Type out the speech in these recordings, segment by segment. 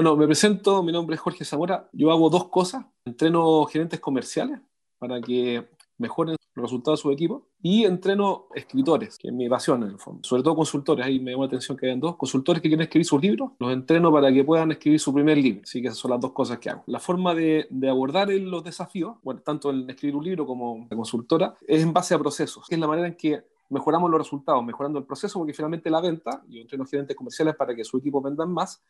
Bueno, me presento, mi nombre es Jorge Zamora. Yo hago dos cosas. Entreno gerentes comerciales para que mejoren los resultados de su equipo y entreno escritores, que es mi pasión en el fondo. Sobre todo consultores, ahí me llama la atención que hayan dos. Consultores que quieren escribir sus libros, los entreno para que puedan escribir su primer libro. Así que esas son las dos cosas que hago. La forma de, de abordar los desafíos, bueno, tanto en escribir un libro como la consultora, es en base a procesos, que es la manera en que mejoramos los resultados, mejorando el proceso, porque finalmente la venta, yo entreno gerentes comerciales para que su equipo vendan más,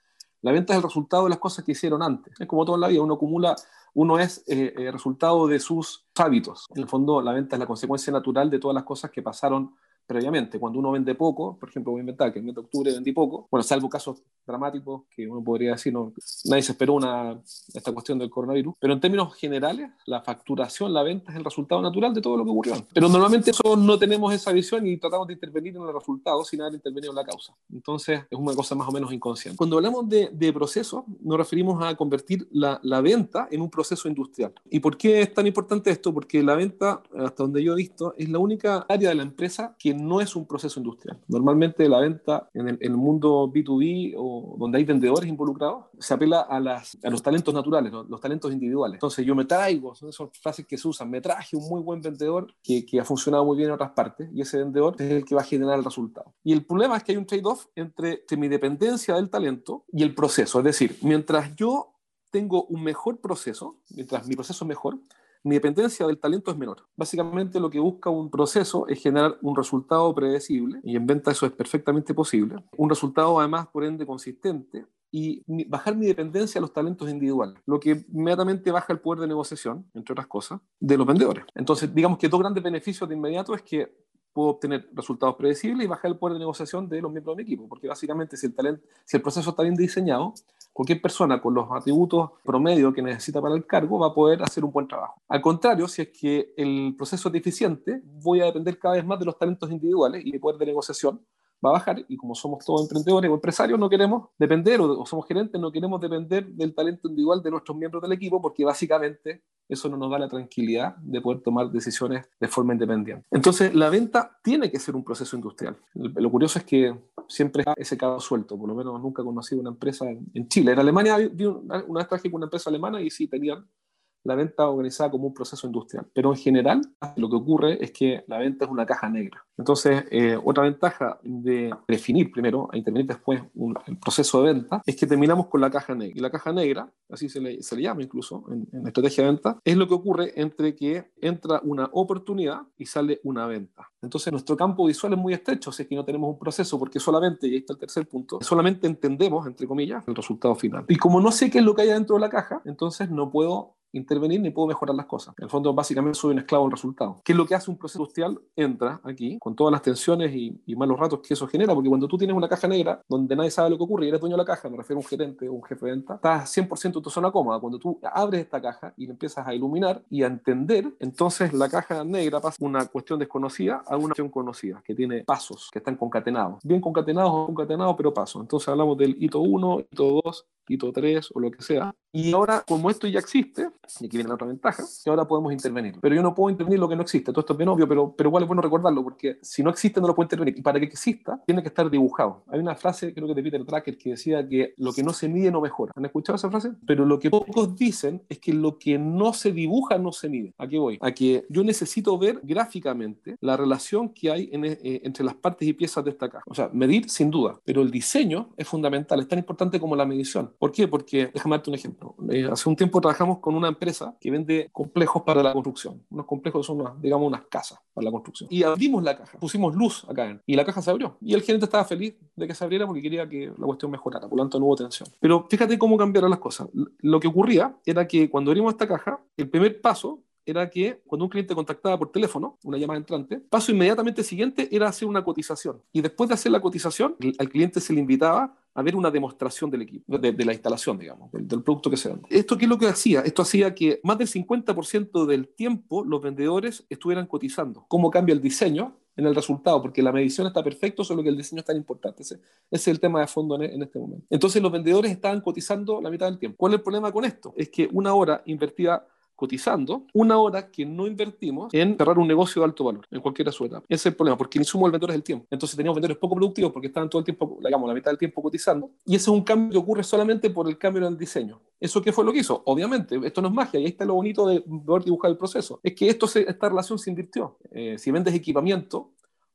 la venta es el resultado de las cosas que hicieron antes. Es como todo en la vida, uno acumula, uno es eh, el resultado de sus hábitos. En el fondo, la venta es la consecuencia natural de todas las cosas que pasaron previamente. Cuando uno vende poco, por ejemplo, voy a inventar que el mes de octubre vendí poco, bueno, salvo casos dramáticos que uno podría decir, no, nadie se esperó una, esta cuestión del coronavirus, pero en términos generales, la facturación, la venta es el resultado natural de todo lo que ocurrió. Pero normalmente eso no tenemos esa visión y tratamos de intervenir en el resultado sin haber intervenido en la causa. Entonces, es una cosa más o menos inconsciente. Cuando hablamos de, de proceso, nos referimos a convertir la, la venta en un proceso industrial. ¿Y por qué es tan importante esto? Porque la venta, hasta donde yo he visto, es la única área de la empresa que no es un proceso industrial. Normalmente la venta en el, en el mundo B2B o donde hay vendedores involucrados, se apela a, los talentos naturales, los, talentos individuales. Entonces yo me traigo, son esas frases que se usan, me traje un muy buen vendedor que, que ha funcionado muy bien en otras partes y ese vendedor es el que va a generar el resultado. Y el problema es que hay un trade-off entre, entre mi dependencia del talento y el proceso. Es decir, mientras yo tengo un mejor proceso, mientras mi proceso es mejor, mi dependencia del talento es menor. Básicamente lo que busca un proceso es generar un resultado predecible, y en venta eso es perfectamente posible, un resultado además por ende consistente, y bajar mi dependencia a los talentos individuales, lo que inmediatamente baja el poder de negociación, entre otras cosas, de los vendedores. Entonces, digamos que dos grandes beneficios de inmediato es que puedo obtener resultados predecibles y bajar el poder de negociación de los miembros de mi equipo, porque básicamente si el, talento, si el proceso está bien diseñado, cualquier persona con los atributos promedio que necesita para el cargo va a poder hacer un buen trabajo. Al contrario, si es que el proceso es deficiente, voy a depender cada vez más de los talentos individuales y el poder de negociación va a bajar y como somos todos emprendedores o empresarios no queremos depender o, o, somos gerentes no queremos depender del talento individual de nuestros miembros del equipo porque básicamente eso no nos da la tranquilidad de poder tomar decisiones de forma independiente. Entonces la venta tiene que ser un proceso industrial. Lo curioso es que siempre está ese cabo suelto, por lo menos nunca he conocido una empresa en, Chile. En Alemania una vez traje con una empresa alemana y sí tenían la venta organizada como un proceso industrial. Pero en general, lo que ocurre es que la venta es una caja negra. Entonces, eh, otra ventaja de definir primero, a intervenir después el proceso de venta, es que terminamos con la caja negra. Y la caja negra, así se le, se llama incluso en, en, estrategia de venta, es lo que ocurre entre que entra una oportunidad y sale una venta. Entonces, nuestro campo visual es muy estrecho, si es que no tenemos un proceso, porque solamente, y ahí está el tercer punto, solamente entendemos, entre comillas, el resultado final. Y como no sé qué es lo que hay dentro de la caja, entonces no puedo intervenir ni puedo mejorar las cosas. En el fondo, básicamente soy un esclavo del resultado. ¿Qué es lo que hace un proceso industrial? Entra aquí con todas las tensiones y, y, malos ratos que eso genera, porque cuando tú tienes una caja negra donde nadie sabe lo que ocurre y eres dueño de la caja, me refiero a un gerente o un jefe de venta, estás 100% en tu zona cómoda. Cuando tú abres esta caja y la empiezas a iluminar y a entender, entonces la caja negra pasa una cuestión desconocida a una acción conocida, que tiene pasos, que están concatenados. Bien concatenados o concatenados, pero pasos. Entonces hablamos del hito 1, hito 2, hito 3 o lo que sea. Y ahora, como esto ya existe, y aquí viene la otra ventaja, que ahora podemos intervenir. Pero yo no puedo intervenir lo que no existe. Todo esto es bien obvio, pero, pero igual es bueno recordarlo, porque si no existe no lo puedo intervenir. Y para que exista, tiene que estar dibujado. Hay una frase, creo que de Peter Drucker, que decía que lo que no se mide no mejora. ¿Han escuchado esa frase? Pero lo que pocos dicen es que lo que no se dibuja no se mide. ¿A qué voy? A que yo necesito ver gráficamente la relación que hay en, eh, entre las partes y piezas de esta caja. O sea, medir sin duda, pero el diseño es fundamental, es tan importante como la medición. ¿Por qué? Porque, déjame darte un ejemplo. Eh, hace un tiempo trabajamos con una empresa que vende complejos para la construcción. Unos complejos son, unas, digamos, unas casas para la construcción. Y abrimos la caja, pusimos luz acá y la caja se abrió. Y el gerente estaba feliz de que se abriera porque quería que la cuestión mejorara, por lo tanto no hubo tensión. Pero fíjate cómo cambiaron las cosas. Lo que ocurría era que cuando abrimos esta caja, el primer paso era que cuando un cliente contactaba por teléfono, una llamada entrante, paso inmediatamente siguiente era hacer una cotización. Y después de hacer la cotización, al cliente se le invitaba a ver una demostración del equipo, de, la instalación, digamos, del, producto que se vende. ¿Esto qué es lo que hacía? Esto hacía que más del 50% del tiempo los vendedores estuvieran cotizando. ¿Cómo cambia el diseño? en el resultado, porque la medición está perfecto, solo que el diseño es tan importante. Ese, ese es el tema de fondo en, en, este momento. Entonces los vendedores estaban cotizando la mitad del tiempo. ¿Cuál es el problema con esto? Es que una hora invertida cotizando una hora que no invertimos en cerrar un negocio de alto valor, en cualquiera su etapa. Ese es el problema, porque el insumo del vendedor es el tiempo. Entonces teníamos vendedores poco productivos porque estaban todo el tiempo, digamos, la mitad del tiempo cotizando. Y ese es un cambio que ocurre solamente por el cambio en el diseño. ¿Eso qué fue lo que hizo? Obviamente, esto no es magia, y ahí está lo bonito de poder dibujar el proceso. Es que esto se, esta relación se invirtió. Eh, si vendes equipamiento,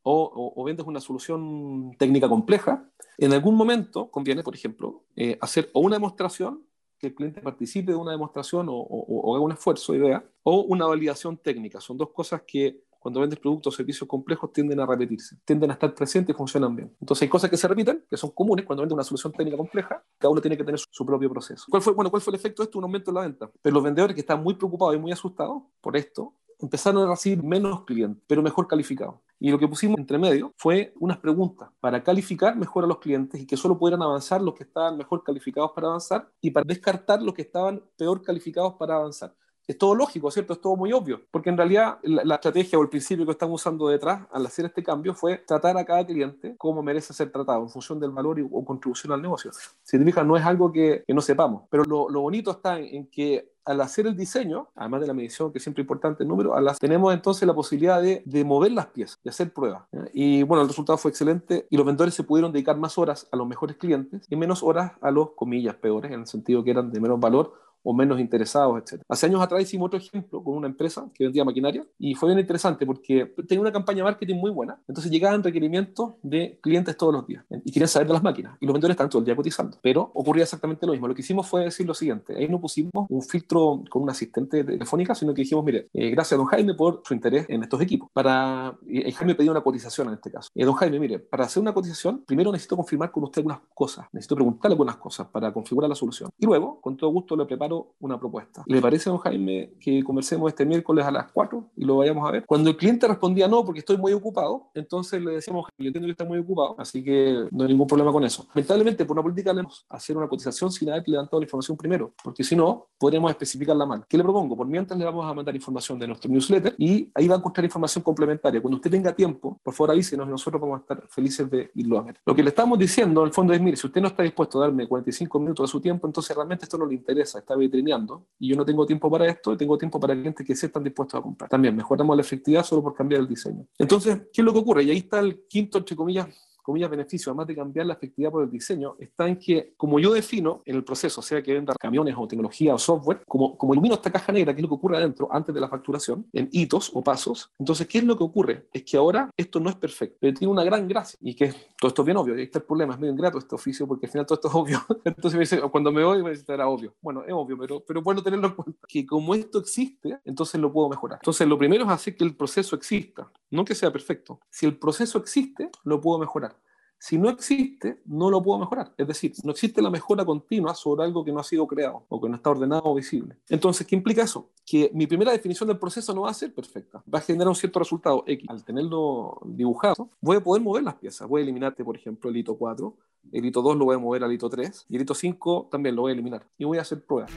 o, vendes una solución técnica compleja, en algún momento conviene, por ejemplo, eh, hacer o una demostración, que el cliente participe de una demostración o, haga un esfuerzo, idea, o una validación técnica. Son dos cosas que cuando vendes productos o servicios complejos tienden a repetirse, tienden a estar presentes y funcionan bien. Entonces hay cosas que se repiten, que son comunes cuando vendes una solución técnica compleja, cada uno tiene que tener su, propio proceso. ¿Cuál fue, bueno, ¿Cuál fue el efecto de esto? Un aumento en la venta. Pero los vendedores que están muy preocupados y muy asustados por esto, empezaron a recibir menos clientes, pero mejor calificados. Y lo que pusimos entre medio fue unas preguntas para calificar mejor a los clientes y que solo pudieran avanzar los que estaban mejor calificados para avanzar y para descartar los que estaban peor calificados para avanzar. Es todo lógico, ¿cierto? Es todo muy obvio, porque en realidad la, estrategia o el principio que estamos usando detrás al hacer este cambio fue tratar a cada cliente como merece ser tratado en función del valor y, o contribución al negocio. Si te fijas, no es algo que, no sepamos, pero lo, lo bonito está en que al hacer el diseño, además de la medición, que es siempre importante el número, tenemos entonces la posibilidad de, mover las piezas, de hacer pruebas. Y bueno, el resultado fue excelente y los vendedores se pudieron dedicar más horas a los mejores clientes y menos horas a los, comillas, peores, en el sentido que eran de menos valor o menos interesados, etc. Hace años atrás hicimos otro ejemplo con una empresa que vendía maquinaria y fue bien interesante porque tenía una campaña de marketing muy buena. Entonces llegaban requerimientos de clientes todos los días y querían saber de las máquinas y los vendedores estaban todo el día cotizando. Pero ocurría exactamente lo mismo. Lo que hicimos fue decir lo siguiente: ahí no pusimos un filtro con un asistente telefónica, sino que dijimos, mire, eh, gracias a don Jaime por su interés en estos equipos. Para, y Jaime pedía una cotización en este caso. Eh, don Jaime, mire, para hacer una cotización, primero necesito confirmar con usted algunas cosas, necesito preguntarle algunas cosas para configurar la solución. Y luego, con todo gusto, le preparo una propuesta. ¿Le parece, don Jaime, que conversemos este miércoles a las 4 y lo vayamos a ver? Cuando el cliente respondía no, porque estoy muy ocupado, entonces le decíamos, yo entiendo que está muy ocupado, así que no hay ningún problema con eso. Lamentablemente, por una política, le hacer una cotización sin haber levantado la información primero, porque si no, podríamos especificarla mal. ¿Qué le propongo? Por mientras le vamos a mandar información de nuestro newsletter y ahí va a encontrar información complementaria. Cuando usted tenga tiempo, por favor avísenos y nosotros vamos a estar felices de irlo a ver. Lo que le estamos diciendo, en el fondo, es, mire, si usted no está dispuesto a darme 45 minutos de su tiempo, entonces realmente esto no le interesa, está vitrineando y yo no tengo tiempo para esto y tengo tiempo para clientes que sí están dispuestos a comprar. También mejoramos la efectividad solo por cambiar el diseño. Entonces, ¿qué es lo que ocurre? Y ahí está el quinto, entre comillas, comillas, beneficio, además de cambiar la efectividad por el diseño, está en que, como yo defino en el proceso, sea que venda camiones o tecnología o software, como, como ilumino esta caja negra, que es lo que ocurre adentro, antes de la facturación, en hitos o pasos, entonces, ¿qué es lo que ocurre? Es que ahora esto no es perfecto, pero tiene una gran gracia, y que todo esto es bien obvio, y este es el problema, es muy ingrato este oficio, porque al final todo esto es obvio. Entonces me dice, cuando me voy, me dice, era obvio. Bueno, es obvio, pero, pero bueno tenerlo en cuenta, que como esto existe, entonces lo puedo mejorar. Entonces, lo primero es hacer que el proceso exista, no que sea perfecto. Si el proceso existe, lo puedo mejorar. Si no existe, no lo puedo mejorar. Es decir, no existe la mejora continua sobre algo que no ha sido creado o que no está ordenado o visible. Entonces, ¿qué implica eso? Que mi primera definición del proceso no va a ser perfecta. Va a generar un cierto resultado X. Al tenerlo dibujado, voy a poder mover las piezas. Voy a eliminarte, por ejemplo, el hito 4. El hito 2 lo voy a mover al hito 3. Y el hito 5 también lo voy a eliminar. Y voy a hacer pruebas.